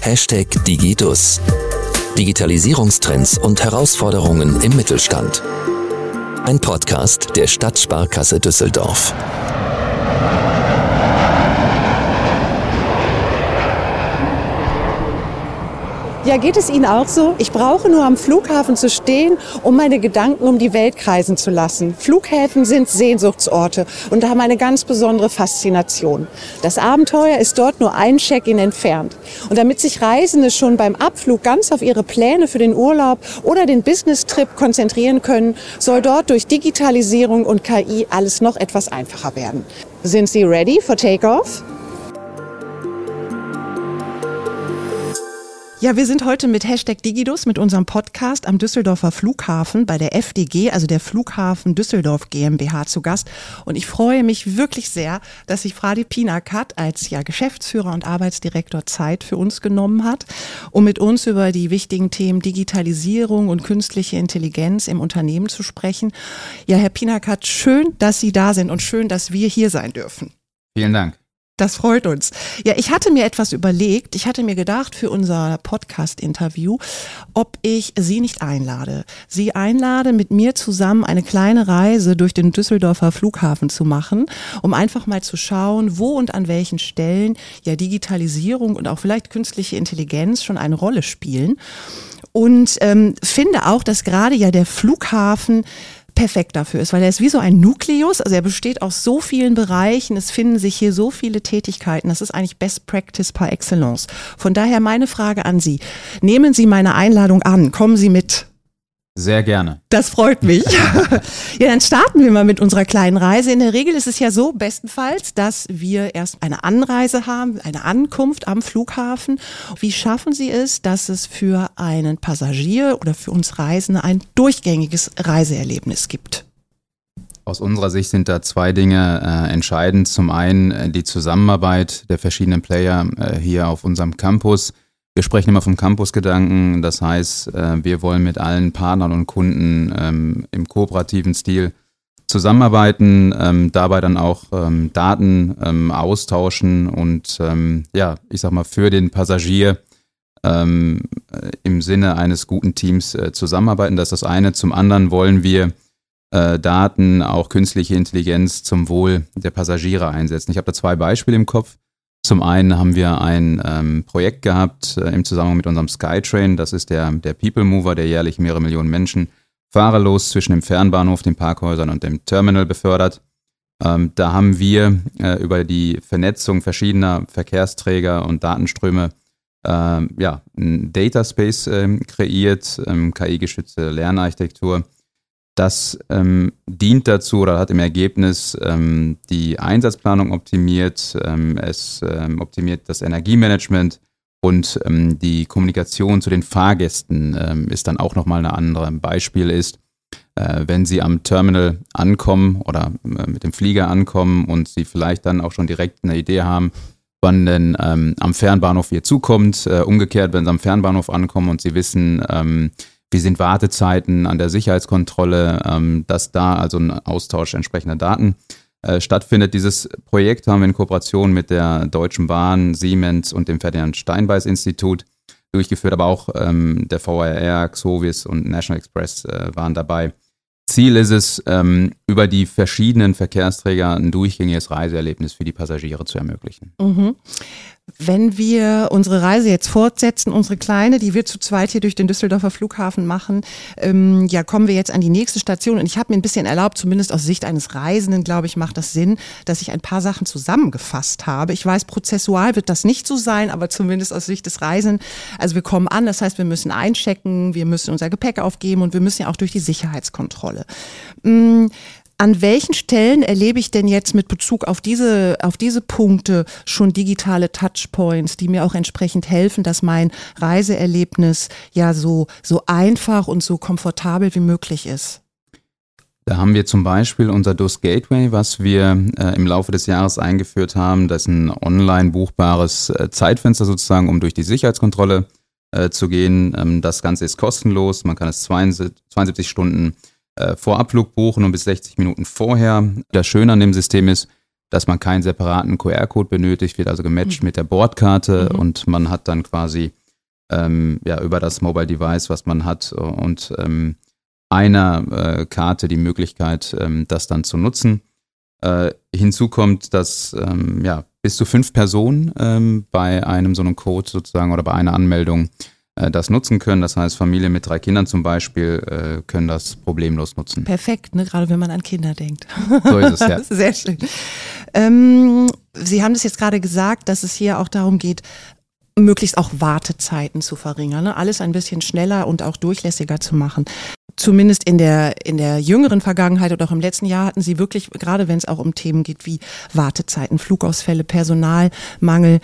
Hashtag Digidus. Digitalisierungstrends und Herausforderungen im Mittelstand. Ein Podcast der Stadtsparkasse Düsseldorf. Ja, geht es Ihnen auch so? Ich brauche nur am Flughafen zu stehen, um meine Gedanken um die Welt kreisen zu lassen. Flughäfen sind Sehnsuchtsorte und haben eine ganz besondere Faszination. Das Abenteuer ist dort nur ein Check-in entfernt. Und damit sich Reisende schon beim Abflug ganz auf ihre Pläne für den Urlaub oder den Business-Trip konzentrieren können, soll dort durch Digitalisierung und KI alles noch etwas einfacher werden. Sind Sie ready for Takeoff? Ja, wir sind heute mit Hashtag Digidus mit unserem Podcast am Düsseldorfer Flughafen bei der FDG, also der Flughafen Düsseldorf GmbH zu Gast. Und ich freue mich wirklich sehr, dass sich Fradi Pinakat als ja Geschäftsführer und Arbeitsdirektor Zeit für uns genommen hat, um mit uns über die wichtigen Themen Digitalisierung und künstliche Intelligenz im Unternehmen zu sprechen. Ja, Herr Pinakat, schön, dass Sie da sind und schön, dass wir hier sein dürfen. Vielen Dank. Das freut uns. Ja, ich hatte mir etwas überlegt. Ich hatte mir gedacht für unser Podcast-Interview, ob ich Sie nicht einlade. Sie einlade, mit mir zusammen eine kleine Reise durch den Düsseldorfer Flughafen zu machen, um einfach mal zu schauen, wo und an welchen Stellen ja Digitalisierung und auch vielleicht künstliche Intelligenz schon eine Rolle spielen. Und ähm, finde auch, dass gerade ja der Flughafen perfekt dafür ist, weil er ist wie so ein Nukleus, also er besteht aus so vielen Bereichen, es finden sich hier so viele Tätigkeiten, das ist eigentlich Best Practice par excellence. Von daher meine Frage an Sie, nehmen Sie meine Einladung an, kommen Sie mit. Sehr gerne. Das freut mich. ja, dann starten wir mal mit unserer kleinen Reise. In der Regel ist es ja so, bestenfalls, dass wir erst eine Anreise haben, eine Ankunft am Flughafen. Wie schaffen Sie es, dass es für einen Passagier oder für uns Reisende ein durchgängiges Reiseerlebnis gibt? Aus unserer Sicht sind da zwei Dinge äh, entscheidend. Zum einen äh, die Zusammenarbeit der verschiedenen Player äh, hier auf unserem Campus wir sprechen immer vom Campus-Gedanken. Das heißt, äh, wir wollen mit allen Partnern und Kunden ähm, im kooperativen Stil zusammenarbeiten, ähm, dabei dann auch ähm, Daten austauschen und ja, ich sag mal, für den Passagier im Sinne eines guten Teams äh, zusammenarbeiten. Das ist das eine. Zum anderen wollen wir äh, Daten, auch künstliche Intelligenz zum Wohl der Passagiere einsetzen. Ich habe da zwei Beispiele im Kopf. Zum einen haben wir ein ähm, Projekt gehabt äh, im Zusammenhang mit unserem Skytrain. Das ist der, der People Mover, der jährlich mehrere Millionen Menschen fahrerlos zwischen dem Fernbahnhof, den Parkhäusern und dem Terminal befördert. Ähm, da haben wir äh, über die Vernetzung verschiedener Verkehrsträger und Datenströme äh, ja, ein Data Space äh, kreiert, ähm, KI-geschützte Lernarchitektur, das ähm, dient dazu oder hat im Ergebnis ähm, die Einsatzplanung optimiert, ähm, es ähm, optimiert das Energiemanagement und ähm, die Kommunikation zu den Fahrgästen ähm, ist dann auch nochmal eine andere. Ein Beispiel ist, äh, wenn Sie am Terminal ankommen oder äh, mit dem Flieger ankommen und Sie vielleicht dann auch schon direkt eine Idee haben, wann denn am Fernbahnhof hier zukommt. Äh, umgekehrt, wenn Sie am Fernbahnhof ankommen und Sie wissen, wie sind Wartezeiten an der Sicherheitskontrolle, ähm, dass da also ein Austausch entsprechender Daten äh, stattfindet. Dieses Projekt haben wir in Kooperation mit der Deutschen Bahn, Siemens und dem Ferdinand Steinbeis Institut durchgeführt, aber auch ähm, der VRR, Xovis und National Express äh, waren dabei. Ziel ist es, ähm, über die verschiedenen Verkehrsträger ein durchgängiges Reiseerlebnis für die Passagiere zu ermöglichen. Mhm. Wenn wir unsere Reise jetzt fortsetzen, unsere kleine, die wir zu zweit hier durch den Düsseldorfer Flughafen machen, ähm, ja, kommen wir jetzt an die nächste Station. Und ich habe mir ein bisschen erlaubt, zumindest aus Sicht eines Reisenden, glaube ich, macht das Sinn, dass ich ein paar Sachen zusammengefasst habe. Ich weiß, prozessual wird das nicht so sein, aber zumindest aus Sicht des Reisenden. Also wir kommen an, das heißt, wir müssen einchecken, wir müssen unser Gepäck aufgeben und wir müssen ja auch durch die Sicherheitskontrolle. Mhm. An welchen Stellen erlebe ich denn jetzt mit Bezug auf diese, auf diese Punkte schon digitale Touchpoints, die mir auch entsprechend helfen, dass mein Reiseerlebnis ja so, so einfach und so komfortabel wie möglich ist? Da haben wir zum Beispiel unser DOS Gateway, was wir äh, im Laufe des Jahres eingeführt haben. Das ist ein online buchbares äh, Zeitfenster sozusagen, um durch die Sicherheitskontrolle äh, zu gehen. Ähm, das Ganze ist kostenlos. Man kann es 72, 72 Stunden äh, vor Abflug buchen und bis 60 Minuten vorher. Das Schöne an dem System ist, dass man keinen separaten QR-Code benötigt, wird also gematcht mhm. mit der Bordkarte mhm. und man hat dann quasi ähm, ja, über das Mobile Device, was man hat und ähm, einer äh, Karte die Möglichkeit, ähm, das dann zu nutzen. Äh, hinzu kommt, dass ähm, ja, bis zu fünf Personen ähm, bei einem so einem Code sozusagen oder bei einer Anmeldung äh, das nutzen können. Das heißt, Familien mit drei Kindern zum Beispiel äh, können das problemlos nutzen. Perfekt, ne? gerade wenn man an Kinder denkt. So ist es, ja. Sehr schön. Ähm, Sie haben es jetzt gerade gesagt, dass es hier auch darum geht, möglichst auch Wartezeiten zu verringern, ne? alles ein bisschen schneller und auch durchlässiger zu machen. Zumindest in der, in der jüngeren Vergangenheit oder auch im letzten Jahr hatten sie wirklich, gerade wenn es auch um Themen geht wie Wartezeiten, Flugausfälle, Personalmangel,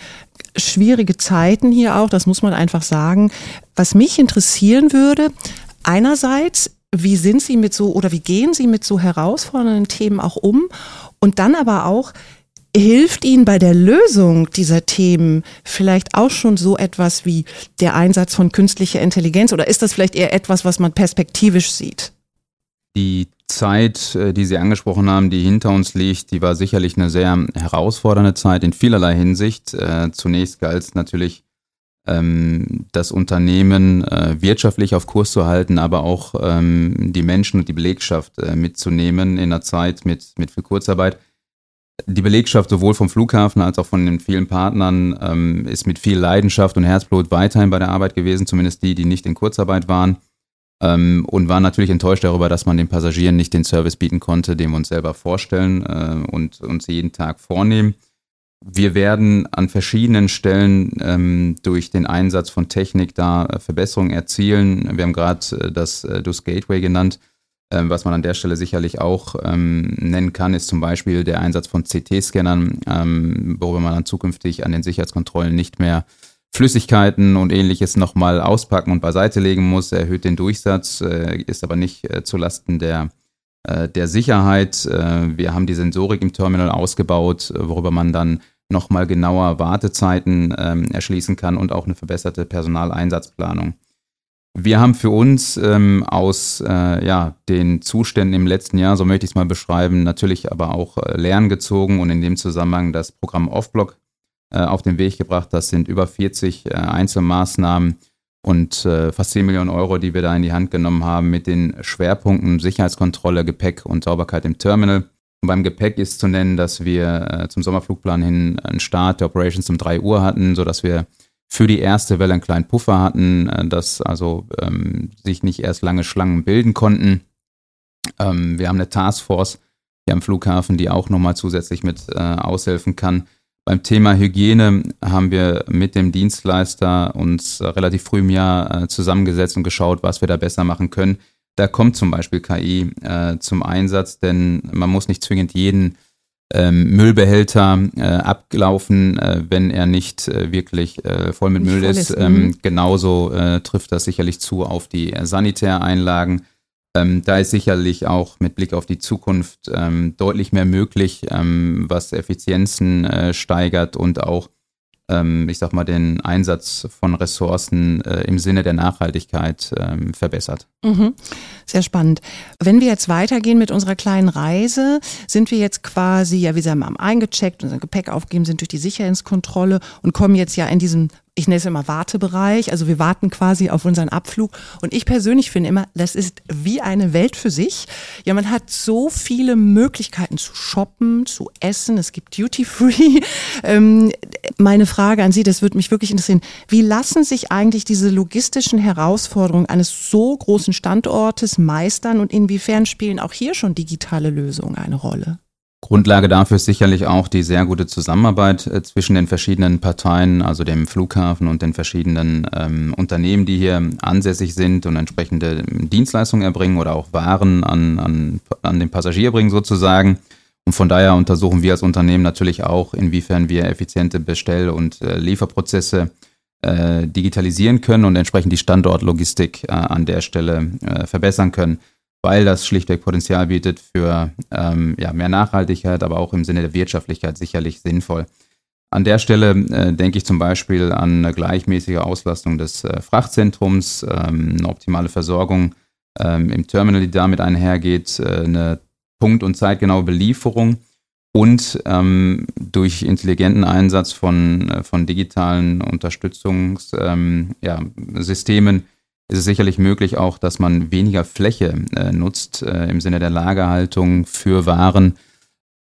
schwierige Zeiten hier auch, das muss man einfach sagen. Was mich interessieren würde, einerseits, wie sind Sie mit so oder wie gehen Sie mit so herausfordernden Themen auch um? Und dann aber auch, hilft Ihnen bei der Lösung dieser Themen vielleicht auch schon so etwas wie der Einsatz von künstlicher Intelligenz oder ist das vielleicht eher etwas, was man perspektivisch sieht? Die Zeit, äh, die Sie angesprochen haben, die hinter uns liegt, die war sicherlich eine sehr herausfordernde Zeit in vielerlei Hinsicht. Äh, zunächst galt es natürlich, ähm, das Unternehmen äh, wirtschaftlich auf Kurs zu halten, aber auch ähm, die Menschen und die Belegschaft mitzunehmen in einer Zeit mit, mit viel Kurzarbeit die Belegschaft sowohl vom Flughafen als auch von den vielen Partnern ähm, ist mit viel Leidenschaft und Herzblut weiterhin bei der Arbeit gewesen, zumindest die, die nicht in Kurzarbeit waren. Ähm, und waren natürlich enttäuscht darüber, dass man den Passagieren nicht den Service bieten konnte, den wir uns selber vorstellen äh, und uns jeden Tag vornehmen. Wir werden an verschiedenen Stellen ähm, durch den Einsatz von Technik da äh, Verbesserungen erzielen. Wir haben gerade äh, das äh, DUS Gateway genannt ähm, was man an der Stelle sicherlich auch ähm, nennen kann, ist zum Beispiel der Einsatz von CT-Scannern, ähm, worüber man dann zukünftig an den Sicherheitskontrollen nicht mehr Flüssigkeiten und ähnliches nochmal auspacken und beiseite legen muss, erhöht den Durchsatz, äh, ist aber nicht äh, zulasten der, äh, der Sicherheit. Äh, wir haben die Sensorik im Terminal ausgebaut, worüber man dann nochmal genauer Wartezeiten ähm, erschließen kann und auch eine verbesserte Personaleinsatzplanung. Wir haben für uns ähm, aus äh, ja, den Zuständen im letzten Jahr, so möchte ich es mal beschreiben, natürlich aber auch äh, Lernen gezogen und in dem Zusammenhang das Programm Offblock auf den Weg gebracht. Das sind über 40 äh, Einzelmaßnahmen und äh, fast 10 Millionen Euro, die wir da in die Hand genommen haben mit den Schwerpunkten Sicherheitskontrolle, Gepäck und Sauberkeit im Terminal. Und beim Gepäck ist zu nennen, dass wir äh, zum Sommerflugplan hin einen Start der Operations um 3 Uhr hatten, sodass wir für die erste Welle einen kleinen Puffer hatten, äh, dass also ähm, sich nicht erst lange Schlangen bilden konnten. Ähm, wir haben eine Taskforce hier am Flughafen, die auch nochmal zusätzlich mit äh, aushelfen kann. Beim Thema Hygiene haben wir mit dem Dienstleister uns äh, relativ früh im Jahr äh, zusammengesetzt und geschaut, was wir da besser machen können. Da kommt zum Beispiel KI äh, zum Einsatz, denn man muss nicht zwingend jeden ähm, Müllbehälter äh, abgelaufen, äh, wenn er nicht äh, wirklich voll mit nicht Müll ist. ist. Ähm, mhm. genauso trifft das sicherlich zu auf die Sanitäreinlagen. Ähm, da ist sicherlich auch mit Blick auf die Zukunft ähm, deutlich mehr möglich, ähm, was Effizienzen äh, steigert und auch ähm, ich sag mal, den Einsatz von Ressourcen äh, im Sinne der Nachhaltigkeit ähm, verbessert. Mhm. Sehr spannend. Wenn wir jetzt weitergehen mit unserer kleinen Reise, sind wir jetzt quasi, ja, wir haben eingecheckt, unser Gepäck aufgegeben, sind durch die Sicherheitskontrolle und kommen jetzt ja in diesen ich nenne es immer Wartebereich, also wir warten quasi auf unseren Abflug. Und ich persönlich finde immer, das ist wie eine Welt für sich. Ja, man hat so viele Möglichkeiten zu shoppen, zu essen, es gibt Duty Free. Ähm, meine Frage an Sie, das würde mich wirklich interessieren, wie lassen sich eigentlich diese logistischen Herausforderungen eines so großen Standortes meistern und inwiefern spielen auch hier schon digitale Lösungen eine Rolle? Grundlage dafür ist sicherlich auch die sehr gute Zusammenarbeit äh, zwischen den verschiedenen Parteien, also dem Flughafen und den verschiedenen ähm, Unternehmen, die hier ansässig sind und entsprechende Dienstleistungen erbringen oder auch Waren an, an, an den Passagier bringen sozusagen. Und von daher untersuchen wir als Unternehmen natürlich auch, inwiefern wir effiziente Bestell- und äh, Lieferprozesse äh, digitalisieren können und entsprechend die Standortlogistik äh, an der Stelle äh, verbessern können weil das schlichtweg Potenzial bietet für ähm, ja, mehr Nachhaltigkeit, aber auch im Sinne der Wirtschaftlichkeit sicherlich sinnvoll. An der Stelle äh, denke ich zum Beispiel an eine gleichmäßige Auslastung des äh, Frachtzentrums, ähm, eine optimale Versorgung ähm, im Terminal, die damit einhergeht, äh, eine punkt- und zeitgenaue Belieferung Und ähm, durch intelligenten Einsatz von, äh, von digitalen Unterstützungssystemen ähm, ja, ist es sicherlich möglich auch, dass man weniger Fläche äh, nutzt äh, im Sinne der Lagerhaltung für Waren.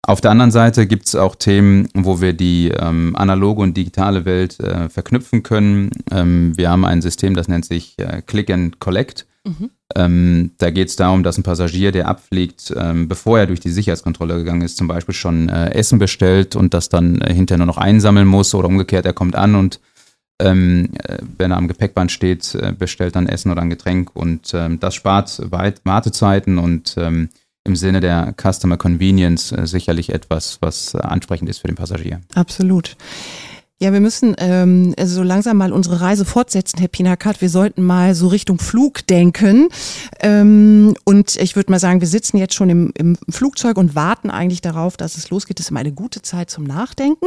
Auf der anderen Seite gibt es auch Themen, wo wir die ähm, analoge und digitale Welt äh, verknüpfen können. Ähm, wir haben ein System, das nennt sich äh, Click and Collect. Mhm. Ähm, da geht es darum, dass ein Passagier, der abfliegt, ähm, bevor er durch die Sicherheitskontrolle gegangen ist, zum Beispiel schon äh, Essen bestellt und das dann äh, hinterher nur noch einsammeln muss oder umgekehrt, er kommt an und ähm, äh, wenn er am Gepäckband steht, äh, bestellt dann Essen oder ein Getränk und ähm, das spart weit Wartezeiten und ähm, im Sinne der Customer Convenience äh, sicherlich etwas, was ansprechend ist für den Passagier. Absolut. Ja, wir müssen ähm, so langsam mal unsere Reise fortsetzen, Herr Pinakat. Wir sollten mal so Richtung Flug denken. Ähm, und ich würde mal sagen, wir sitzen jetzt schon im, im Flugzeug und warten eigentlich darauf, dass es losgeht. Das ist immer eine gute Zeit zum Nachdenken.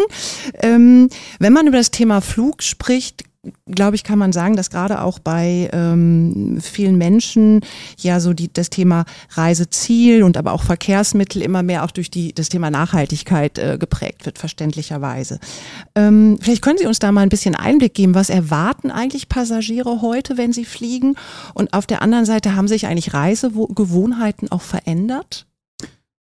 Ähm, wenn man über das Thema Flug spricht, glaube ich, kann man sagen, dass gerade auch bei ähm, vielen Menschen ja so die, das Thema Reiseziel und aber auch Verkehrsmittel immer mehr auch durch die, das Thema Nachhaltigkeit äh, geprägt wird, verständlicherweise. Ähm, vielleicht können Sie uns da mal ein bisschen Einblick geben, was erwarten eigentlich Passagiere heute, wenn sie fliegen? Und auf der anderen Seite haben sich eigentlich Reisegewohnheiten auch verändert?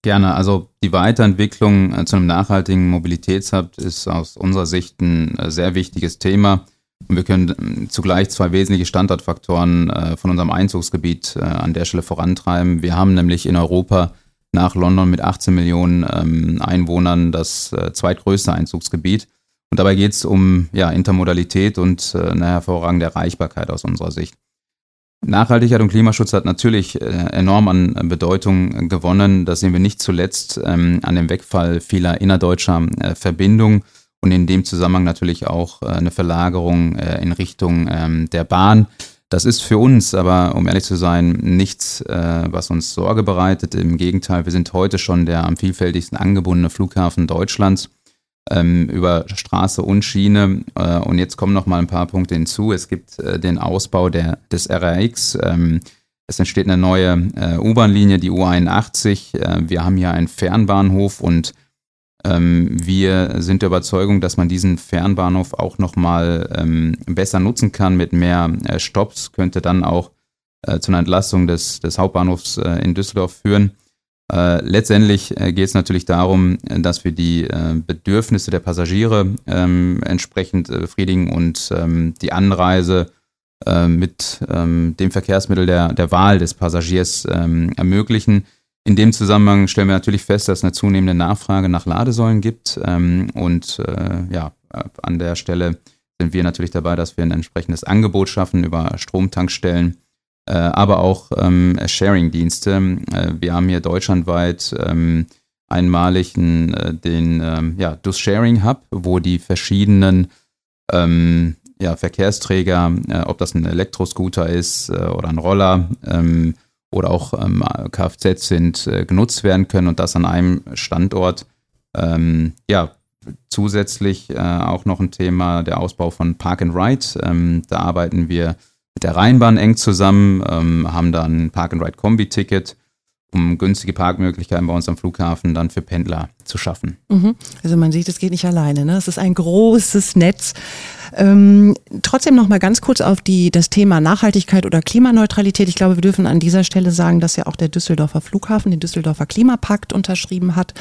Gerne. Also die Weiterentwicklung äh, zu einem nachhaltigen Mobilitätshub ist aus unserer Sicht ein äh, sehr wichtiges Thema. Und wir können ähm, zugleich zwei wesentliche Standortfaktoren äh, von unserem Einzugsgebiet äh, an der Stelle vorantreiben. Wir haben nämlich in Europa nach London mit 18 Millionen ähm, Einwohnern das äh, zweitgrößte Einzugsgebiet. Und dabei geht es um ja, Intermodalität und eine hervorragende Erreichbarkeit aus unserer Sicht. Nachhaltigkeit und Klimaschutz hat natürlich enorm an Bedeutung gewonnen. Das sehen wir nicht zuletzt ähm, an dem Wegfall vieler innerdeutscher Verbindungen und in dem Zusammenhang natürlich auch äh, eine Verlagerung äh, in Richtung ähm, der Bahn. Das ist für uns aber, um ehrlich zu sein, nichts, äh, was uns Sorge bereitet. Im Gegenteil, wir sind heute schon der am vielfältigsten angebundene Flughafen Deutschlands ähm, über Straße und Schiene. und jetzt kommen noch mal ein paar Punkte hinzu. Es gibt den Ausbau der, des RRX. Ähm, es entsteht eine neue U-Bahn-Linie, die U81. wir haben hier einen Fernbahnhof und wir sind der Überzeugung, dass man diesen Fernbahnhof auch nochmal ähm, besser nutzen kann mit mehr äh, Stops, könnte dann auch äh, zu einer Entlastung des, des Hauptbahnhofs äh, in Düsseldorf führen. Äh, letztendlich äh, geht es natürlich darum, dass wir die äh, Bedürfnisse der Passagiere ähm, entsprechend befriedigen und ähm, die Anreise mit ähm, dem Verkehrsmittel der, der Wahl des Passagiers ähm, ermöglichen. In dem Zusammenhang stellen wir natürlich fest, dass es eine zunehmende Nachfrage nach Ladesäulen gibt. Ähm, und äh, ja, an der Stelle sind wir natürlich dabei, dass wir ein entsprechendes Angebot schaffen über Stromtankstellen, äh, aber auch ähm, Sharing-Dienste. Äh, wir haben hier deutschlandweit ähm, einmalig äh, den ähm, ja, Dus Sharing Hub, wo die verschiedenen ähm, ja, Verkehrsträger, äh, ob das ein Elektroscooter ist äh, oder ein Roller, ähm, oder auch ähm, Kfz sind, äh, genutzt werden können und das an einem Standort. Ähm, ja, zusätzlich äh, auch noch ein Thema der Ausbau von Park and Ride. Ähm, da arbeiten wir mit der Rheinbahn eng zusammen, ähm, haben da ein Park and Ride Kombi-Ticket um günstige Parkmöglichkeiten bei uns am Flughafen dann für Pendler zu schaffen. Mhm. Also man sieht, es geht nicht alleine. Ne? Es ist ein großes Netz. Ähm, trotzdem noch mal ganz kurz auf die, das Thema Nachhaltigkeit oder Klimaneutralität. Ich glaube, wir dürfen an dieser Stelle sagen, dass ja auch der Düsseldorfer Flughafen den Düsseldorfer Klimapakt unterschrieben hat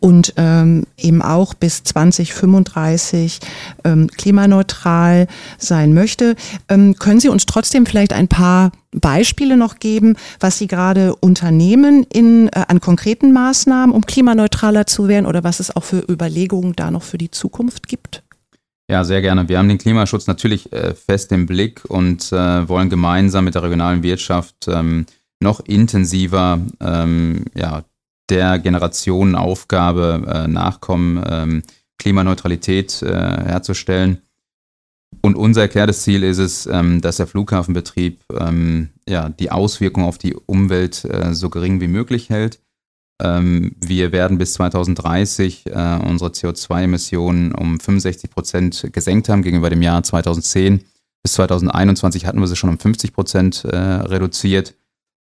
und ähm, eben auch bis 2035 ähm, klimaneutral sein möchte. Ähm, können Sie uns trotzdem vielleicht ein paar Beispiele noch geben, was Sie gerade unternehmen in, äh, an konkreten Maßnahmen, um klimaneutraler zu werden oder was es auch für Überlegungen da noch für die Zukunft gibt? Ja, sehr gerne. Wir haben den Klimaschutz natürlich äh, fest im Blick und äh, wollen gemeinsam mit der regionalen Wirtschaft ähm, noch intensiver ähm, ja, der Generationenaufgabe äh, nachkommen, ähm, Klimaneutralität äh, herzustellen. Und unser erklärtes Ziel ist es, ähm, dass der Flughafenbetrieb ähm, ja, die Auswirkungen auf die Umwelt äh, so gering wie möglich hält. Ähm, wir werden bis 2030 äh, unsere CO2-Emissionen um 65 Prozent gesenkt haben gegenüber dem Jahr 2010. Bis 2021 hatten wir sie schon um 50 Prozent äh, reduziert.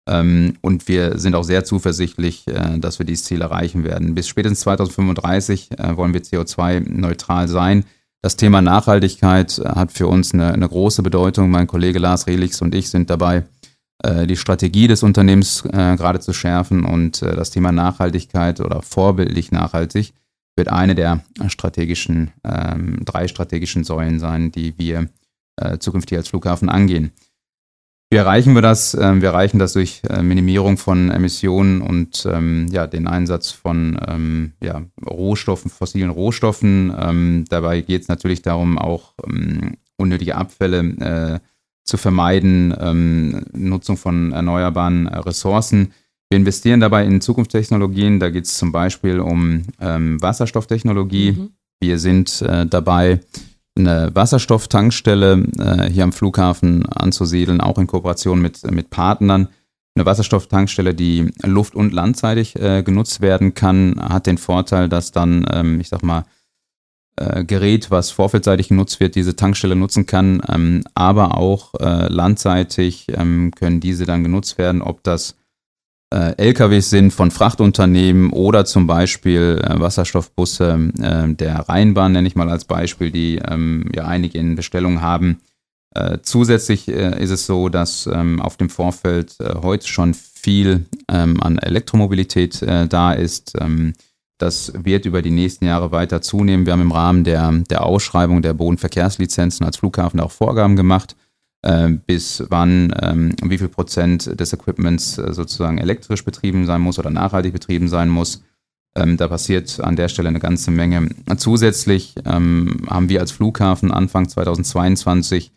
Ähm, und wir sind auch sehr zuversichtlich, äh, dass wir dieses Ziel erreichen werden. Bis spätestens 2035 äh, wollen wir CO2-neutral sein. Das Thema Nachhaltigkeit hat für uns eine, eine, große Bedeutung. Mein Kollege Lars Relix und ich sind dabei, die Strategie des Unternehmens gerade zu schärfen. Und das Thema Nachhaltigkeit oder vorbildlich nachhaltig wird eine der strategischen, ähm, drei strategischen Säulen sein, die wir zukünftig als Flughafen angehen. Wie erreichen wir das? Ähm, wir erreichen das durch äh, Minimierung von Emissionen und ähm, ja, den Einsatz von ähm, ja, Rohstoffen, fossilen Rohstoffen. Ähm, dabei geht es natürlich darum, auch ähm, unnötige Abfälle äh, zu vermeiden, ähm, Nutzung von erneuerbaren äh, Ressourcen. Wir investieren dabei in Zukunftstechnologien. Da geht es zum Beispiel um Wasserstofftechnologie. Mhm. Wir sind äh, dabei, eine Wasserstofftankstelle äh, hier am Flughafen anzusiedeln, auch in Kooperation mit, mit Partnern. Eine Wasserstofftankstelle, die luft- und landseitig äh, genutzt werden kann, hat den Vorteil, dass dann, ähm, ich sag mal, äh, Gerät, was vorfeldseitig genutzt wird, diese Tankstelle nutzen kann, ähm, aber auch äh, landseitig ähm, können diese dann genutzt werden, ob das äh, LKWs sind von Frachtunternehmen oder zum Beispiel äh, Wasserstoffbusse äh, der Rheinbahn, nenne ich mal als Beispiel, die ähm, ja einige in Bestellung haben. Äh, zusätzlich äh, ist es so, dass ähm, auf dem Vorfeld äh, heute schon viel ähm, an Elektromobilität da ist. Ähm, das wird über die nächsten Jahre weiter zunehmen. Wir haben im Rahmen der, der Ausschreibung der Bodenverkehrslizenzen als Flughafen auch Vorgaben gemacht äh, bis wann, ähm, wie viel Prozent des Equipments äh, sozusagen elektrisch betrieben sein muss oder nachhaltig betrieben sein muss. Ähm, da passiert an der Stelle eine ganze Menge. Zusätzlich ähm, haben wir als Flughafen Anfang 2022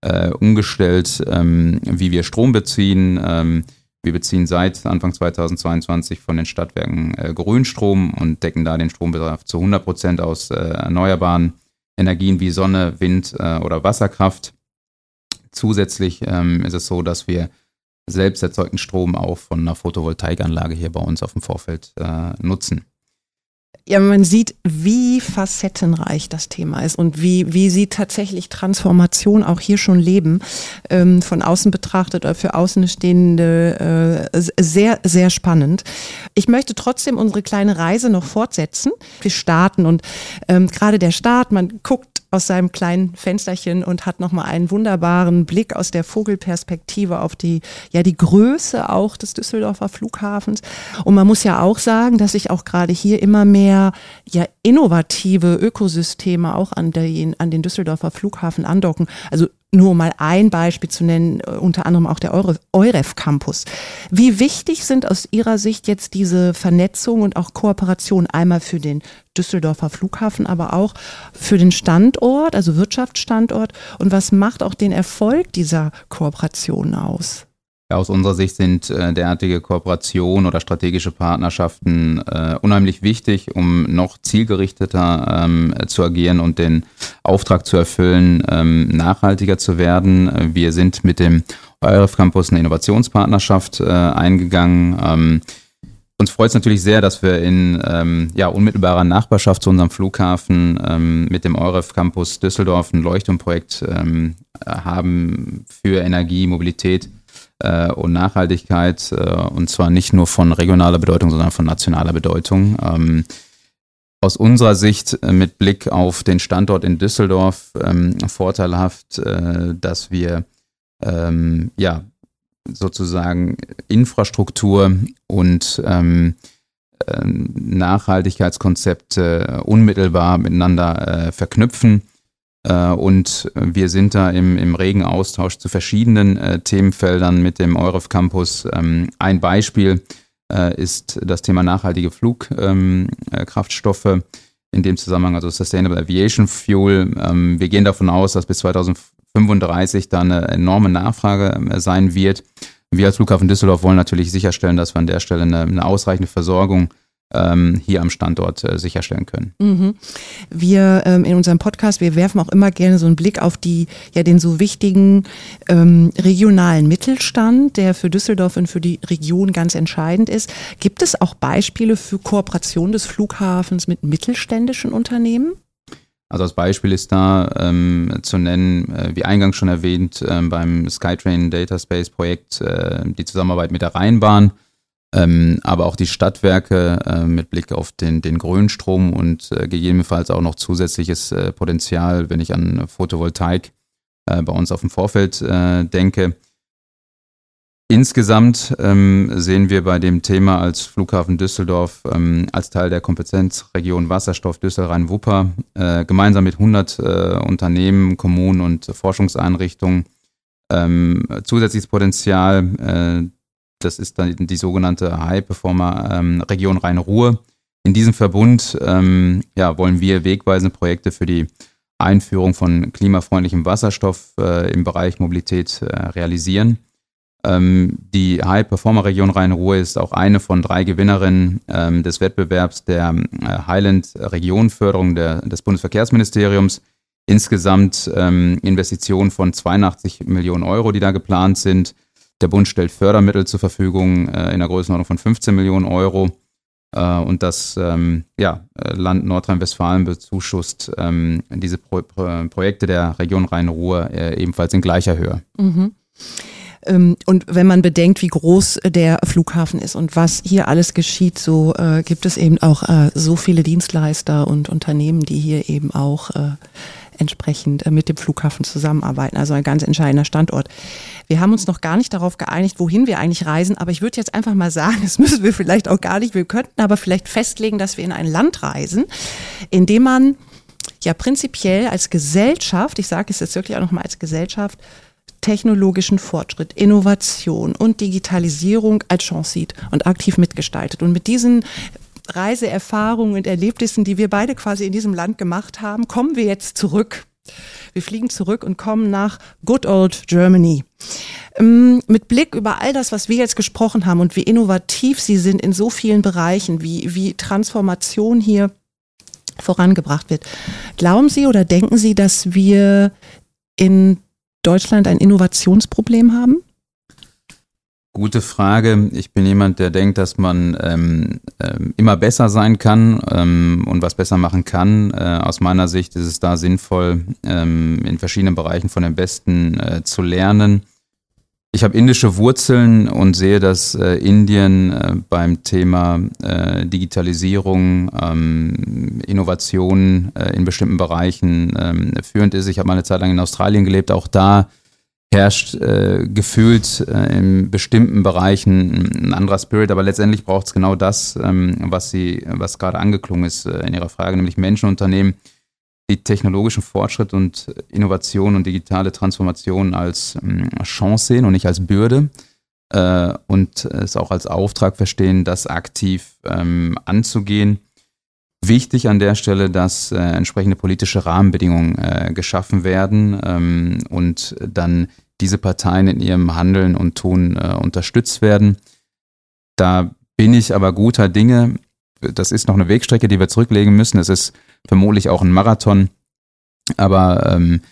äh, umgestellt, ähm, wie wir Strom beziehen. Wir beziehen seit Anfang 2022 von den Stadtwerken äh, Grünstrom und decken da den Strombedarf zu 100 Prozent aus äh, erneuerbaren Energien wie Sonne, Wind äh, oder Wasserkraft. Zusätzlich ähm, ist es so, dass wir selbst erzeugten Strom auch von einer Photovoltaikanlage hier bei uns auf dem Vorfeld äh, nutzen. Ja, man sieht, wie facettenreich das Thema ist und wie, wie sie tatsächlich Transformation auch hier schon leben. Ähm, von außen betrachtet oder für Außenstehende äh, sehr, sehr spannend. Ich möchte trotzdem unsere kleine Reise noch fortsetzen. Wir starten und ähm, gerade der Start, man guckt aus seinem kleinen Fensterchen und hat nochmal einen wunderbaren Blick aus der Vogelperspektive auf die, ja, die Größe auch des Düsseldorfer Flughafens. Und man muss ja auch sagen, dass sich auch gerade hier immer mehr, ja, innovative Ökosysteme auch an den, an den Düsseldorfer Flughafen andocken. Also nur mal ein Beispiel zu nennen, äh, unter anderem auch der Euref Campus. Wie wichtig sind aus Ihrer Sicht jetzt diese Vernetzung und auch Kooperation einmal für den Düsseldorfer Flughafen, aber auch für den Standort, also Wirtschaftsstandort? Und was macht auch den Erfolg dieser Kooperation aus? Aus unserer Sicht sind äh, derartige Kooperationen oder strategische Partnerschaften äh, unheimlich wichtig, um noch zielgerichteter ähm, zu agieren und den Auftrag zu erfüllen, ähm, nachhaltiger zu werden. Wir sind mit dem EUREF Campus eine Innovationspartnerschaft äh, eingegangen. Ähm, uns freut es natürlich sehr, dass wir in ähm, ja, unmittelbarer Nachbarschaft zu unserem Flughafen ähm, mit dem EUREF Campus Düsseldorf ein Leuchtturmprojekt ähm, haben für Energie, Mobilität äh, und Nachhaltigkeit äh, und zwar nicht nur von regionaler Bedeutung, sondern von nationaler Bedeutung. Ähm, aus unserer Sicht äh, mit Blick auf den Standort in Düsseldorf ähm, vorteilhaft, äh, dass wir ähm, ja sozusagen Infrastruktur und ähm, ähm Nachhaltigkeitskonzepte unmittelbar miteinander äh, verknüpfen äh, und wir sind da im, im regen Austausch zu verschiedenen äh, Themenfeldern mit dem EUREF Campus. Ähm, ein Beispiel äh, ist das Thema nachhaltige Flugkraftstoffe. Ähm, in dem Zusammenhang, also Sustainable Aviation Fuel. Ähm, wir gehen davon aus, dass bis 2035 da eine enorme Nachfrage äh, sein wird. Wir als Flughafen Düsseldorf wollen natürlich sicherstellen, dass wir an der Stelle eine, eine ausreichende Versorgung ähm, hier am Standort äh, sicherstellen können. Mhm. Wir ähm, in unserem Podcast, wir werfen auch immer gerne so einen Blick auf die, ja, den so wichtigen ähm, regionalen Mittelstand, der für Düsseldorf und für die Region ganz entscheidend ist. Gibt es auch Beispiele für Kooperation des Flughafens mit mittelständischen Unternehmen? Also als Beispiel ist da ähm, zu nennen, äh, wie eingangs schon erwähnt, äh, beim Skytrain Data Space Projekt äh, die Zusammenarbeit mit der Rheinbahn, ähm, aber auch die Stadtwerke äh, mit Blick auf den, den Grünstrom und äh, gegebenenfalls auch noch zusätzliches äh, Potenzial, wenn ich an Photovoltaik bei uns auf dem Vorfeld denke. Insgesamt ähm, sehen wir bei dem Thema als Flughafen Düsseldorf ähm, als Teil der Kompetenzregion Wasserstoff Düsseldorf-Wupper äh, gemeinsam mit 100 äh, Unternehmen, Kommunen und Forschungseinrichtungen ähm, zusätzliches Potenzial. Äh, das ist dann die sogenannte High Performer ähm, Region Rhein-Ruhr. In diesem Verbund ähm, ja, wollen wir wegweisende Projekte für die Einführung von klimafreundlichem Wasserstoff äh, im Bereich Mobilität äh, realisieren. Ähm, die High-Performer-Region Rhein-Ruhr ist auch eine von drei Gewinnerinnen ähm, des Wettbewerbs der äh, Highland-Region-Förderung des Bundesverkehrsministeriums. Insgesamt ähm, Investitionen von 82 Millionen Euro, die da geplant sind. Der Bund stellt Fördermittel zur Verfügung äh, in der Größenordnung von 15 Millionen Euro. Äh, und das ähm, ja, Land Nordrhein-Westfalen bezuschusst ähm, diese Pro Pro Projekte der Region Rhein-Ruhr äh, ebenfalls in gleicher Höhe. Mhm. Ähm, und wenn man bedenkt, wie groß der Flughafen ist und was hier alles geschieht, so äh, gibt es eben auch äh, so viele Dienstleister und Unternehmen, die hier eben auch äh, entsprechend äh, mit dem Flughafen zusammenarbeiten. Also ein ganz entscheidender Standort. Wir haben uns noch gar nicht darauf geeinigt, wohin wir eigentlich reisen, aber ich würde jetzt einfach mal sagen, das müssen wir vielleicht auch gar nicht. Wir könnten aber vielleicht festlegen, dass wir in ein Land reisen, in dem man ja prinzipiell als Gesellschaft, ich sage es jetzt wirklich auch nochmal als Gesellschaft, technologischen Fortschritt, Innovation und Digitalisierung als Chance sieht und aktiv mitgestaltet. Und mit diesen Reiseerfahrungen und Erlebnissen, die wir beide quasi in diesem Land gemacht haben, kommen wir jetzt zurück. Wir fliegen zurück und kommen nach Good Old Germany. Ähm, mit Blick über all das, was wir jetzt gesprochen haben und wie innovativ sie sind in so vielen Bereichen, wie, wie Transformation hier vorangebracht wird. Glauben Sie oder denken Sie, dass wir in Deutschland ein Innovationsproblem haben? Gute Frage. Ich bin jemand, der denkt, dass man ähm, ähm, immer besser sein kann ähm, und was besser machen kann. Äh, aus meiner Sicht ist es da sinnvoll, ähm, in verschiedenen Bereichen von den Besten äh, zu lernen. Ich habe indische Wurzeln und sehe, dass äh, Indien äh, beim Thema äh, Digitalisierung, ähm, Innovation äh, in bestimmten Bereichen ähm, führend ist. Ich habe mal eine Zeit lang in Australien gelebt. Auch da herrscht äh, gefühlt äh, in bestimmten Bereichen ein anderer Spirit, aber letztendlich braucht es genau das, ähm, was sie, was gerade angeklungen ist in ihrer Frage, nämlich Menschenunternehmen. Unternehmen die technologischen Fortschritt und Innovation und digitale Transformation als ähm, Chance sehen und nicht als Bürde äh, und es auch als Auftrag verstehen, das aktiv ähm, anzugehen. Wichtig an der Stelle, dass äh, entsprechende politische Rahmenbedingungen äh, geschaffen werden ähm, und dann diese Parteien in ihrem Handeln und Tun äh, unterstützt werden. Da bin ich aber guter Dinge. Das ist noch eine Wegstrecke, die wir zurücklegen müssen. Es ist vermutlich auch ein Marathon. Aber ähm,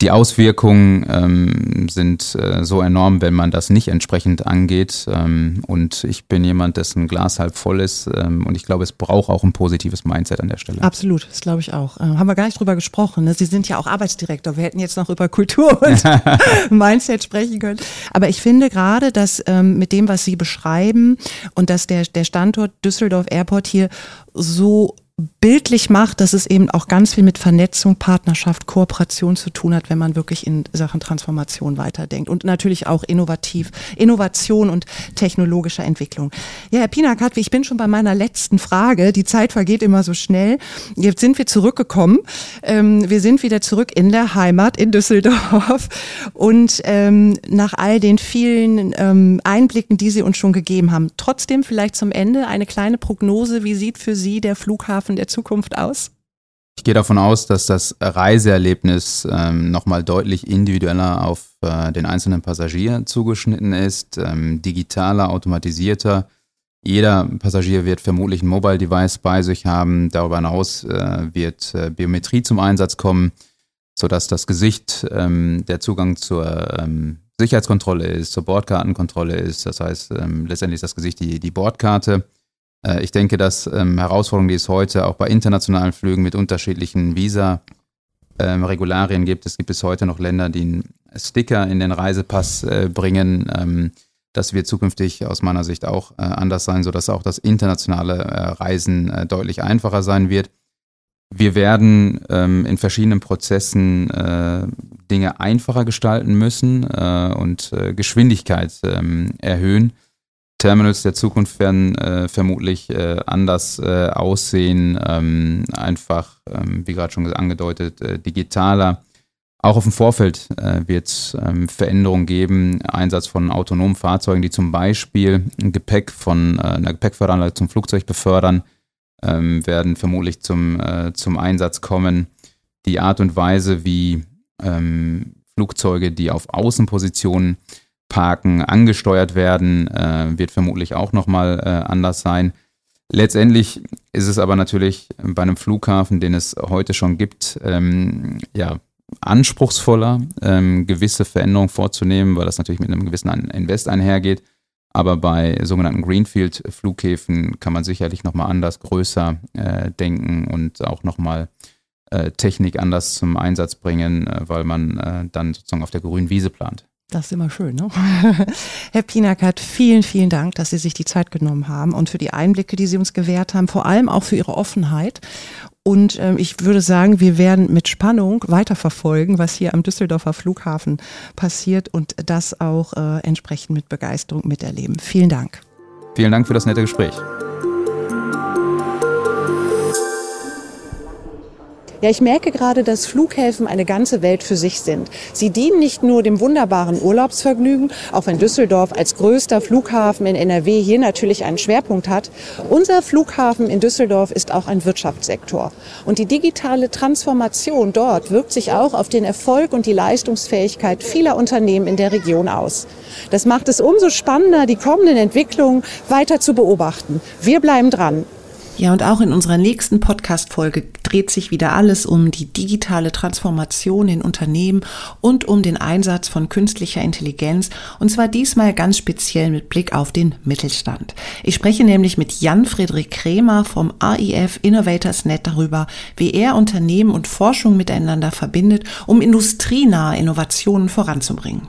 die Auswirkungen ähm, sind äh, so enorm, wenn man das nicht entsprechend angeht. Ähm, und ich bin jemand, dessen Glas halb voll ist. Ähm, und ich glaube, es braucht auch ein positives Mindset an der Stelle. Absolut, das glaube ich auch. Ähm, haben wir gar nicht drüber gesprochen. Ne? Sie sind ja auch Arbeitsdirektor. Wir hätten jetzt noch über Kultur und Mindset sprechen können. Aber ich finde gerade, dass ähm, mit dem, was Sie beschreiben und dass der, der Standort Düsseldorf Airport hier so bildlich macht, dass es eben auch ganz viel mit Vernetzung, Partnerschaft, Kooperation zu tun hat, wenn man wirklich in Sachen Transformation weiterdenkt und natürlich auch innovativ, Innovation und technologischer Entwicklung. Ja, Herr Pinakatwi, ich bin schon bei meiner letzten Frage. Die Zeit vergeht immer so schnell. Jetzt sind wir zurückgekommen. Ähm, wir sind wieder zurück in der Heimat in Düsseldorf und ähm, nach all den vielen ähm, Einblicken, die Sie uns schon gegeben haben, trotzdem vielleicht zum Ende eine kleine Prognose. Wie sieht für Sie der Flughafen Flughafen der Zukunft aus? Ich gehe davon aus, dass das Reiseerlebnis ähm, nochmal deutlich individueller auf äh, den einzelnen Passagier zugeschnitten ist, ähm, digitaler, automatisierter. Jeder Passagier wird vermutlich ein Mobile Device bei sich haben. Darüber hinaus äh, wird äh, Biometrie zum Einsatz kommen, sodass das Gesicht ähm, der Zugang zur ähm, Sicherheitskontrolle ist, zur Bordkartenkontrolle ist. Das heißt, ähm, letztendlich ist das Gesicht die, die Bordkarte. Äh, ich denke, dass ähm, Herausforderungen, die es heute auch bei internationalen Flügen mit unterschiedlichen Visa-Regularien ähm, gibt, es gibt bis heute noch Länder, die einen Sticker in den Reisepass äh, bringen. Ähm, das wird zukünftig aus meiner Sicht auch äh, anders sein, sodass auch das internationale äh, Reisen äh, deutlich einfacher sein wird. Wir werden ähm, in verschiedenen Prozessen äh, Dinge einfacher gestalten müssen äh, und Geschwindigkeit ähm, erhöhen. Terminals der Zukunft werden äh, vermutlich äh, anders äh, aussehen, ähm, einfach, ähm, wie gerade schon angedeutet, digitaler. Auch auf dem Vorfeld wird es ähm, Veränderungen geben, Einsatz von autonomen Fahrzeugen, die zum Beispiel Gepäck von einer Gepäckförderanlage zum Flugzeug befördern, ähm, werden vermutlich zum, zum Einsatz kommen. Die Art und Weise, wie ähm, Flugzeuge, die auf Außenpositionen parken, angesteuert werden, äh, wird vermutlich auch nochmal äh, anders sein. Letztendlich ist es aber natürlich bei einem Flughafen, den es heute schon gibt, ähm, ja, anspruchsvoller, ähm, gewisse Veränderungen vorzunehmen, weil das natürlich mit einem gewissen Invest einhergeht. Aber bei sogenannten Greenfield-Flughäfen kann man sicherlich nochmal anders, größer äh, denken und auch nochmal äh, Technik anders zum Einsatz bringen, äh, weil man äh, dann sozusagen auf der grünen Wiese plant. Das ist immer schön, ne? Herr Pinackert, vielen, vielen Dank, dass Sie sich die Zeit genommen haben und für die Einblicke, die Sie uns gewährt haben, vor allem auch für Ihre Offenheit. Und äh, ich würde sagen, wir werden mit Spannung weiterverfolgen, was hier am Düsseldorfer Flughafen passiert und das auch äh, entsprechend mit Begeisterung miterleben. Vielen Dank. Vielen Dank für das nette Gespräch. Ja, ich merke gerade, dass Flughäfen eine ganze Welt für sich sind. Sie dienen nicht nur dem wunderbaren Urlaubsvergnügen, auch wenn Düsseldorf als größter Flughafen in NRW hier natürlich einen Schwerpunkt hat. Unser Flughafen in Düsseldorf ist auch ein Wirtschaftssektor. Und die digitale Transformation dort wirkt sich auch auf den Erfolg und die Leistungsfähigkeit vieler Unternehmen in der Region aus. Das macht es umso spannender, die kommenden Entwicklungen weiter zu beobachten. Wir bleiben dran. Ja, und auch in unserer nächsten Podcast-Folge dreht sich wieder alles um die digitale Transformation in Unternehmen und um den Einsatz von künstlicher Intelligenz. Und zwar diesmal ganz speziell mit Blick auf den Mittelstand. Ich spreche nämlich mit Jan-Friedrich Krämer vom AIF Innovators Net darüber, wie er Unternehmen und Forschung miteinander verbindet, um industrienahe Innovationen voranzubringen.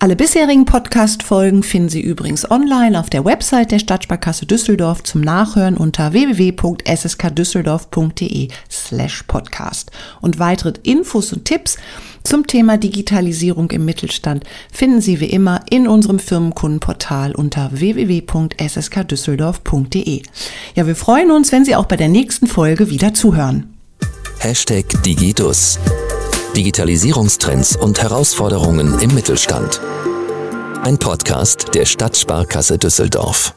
Alle bisherigen Podcast-Folgen finden Sie übrigens online auf der Website der Stadtsparkasse Düsseldorf zum Nachhören unter www.sskdüsseldorf.de slash podcast. Und weitere Infos und Tipps zum Thema Digitalisierung im Mittelstand finden Sie wie immer in unserem Firmenkundenportal unter www.sskdüsseldorf.de. Ja, wir freuen uns, wenn Sie auch bei der nächsten Folge wieder zuhören. Hashtag Digidus. Digitalisierungstrends und Herausforderungen im Mittelstand. Ein Podcast der Stadtsparkasse Düsseldorf.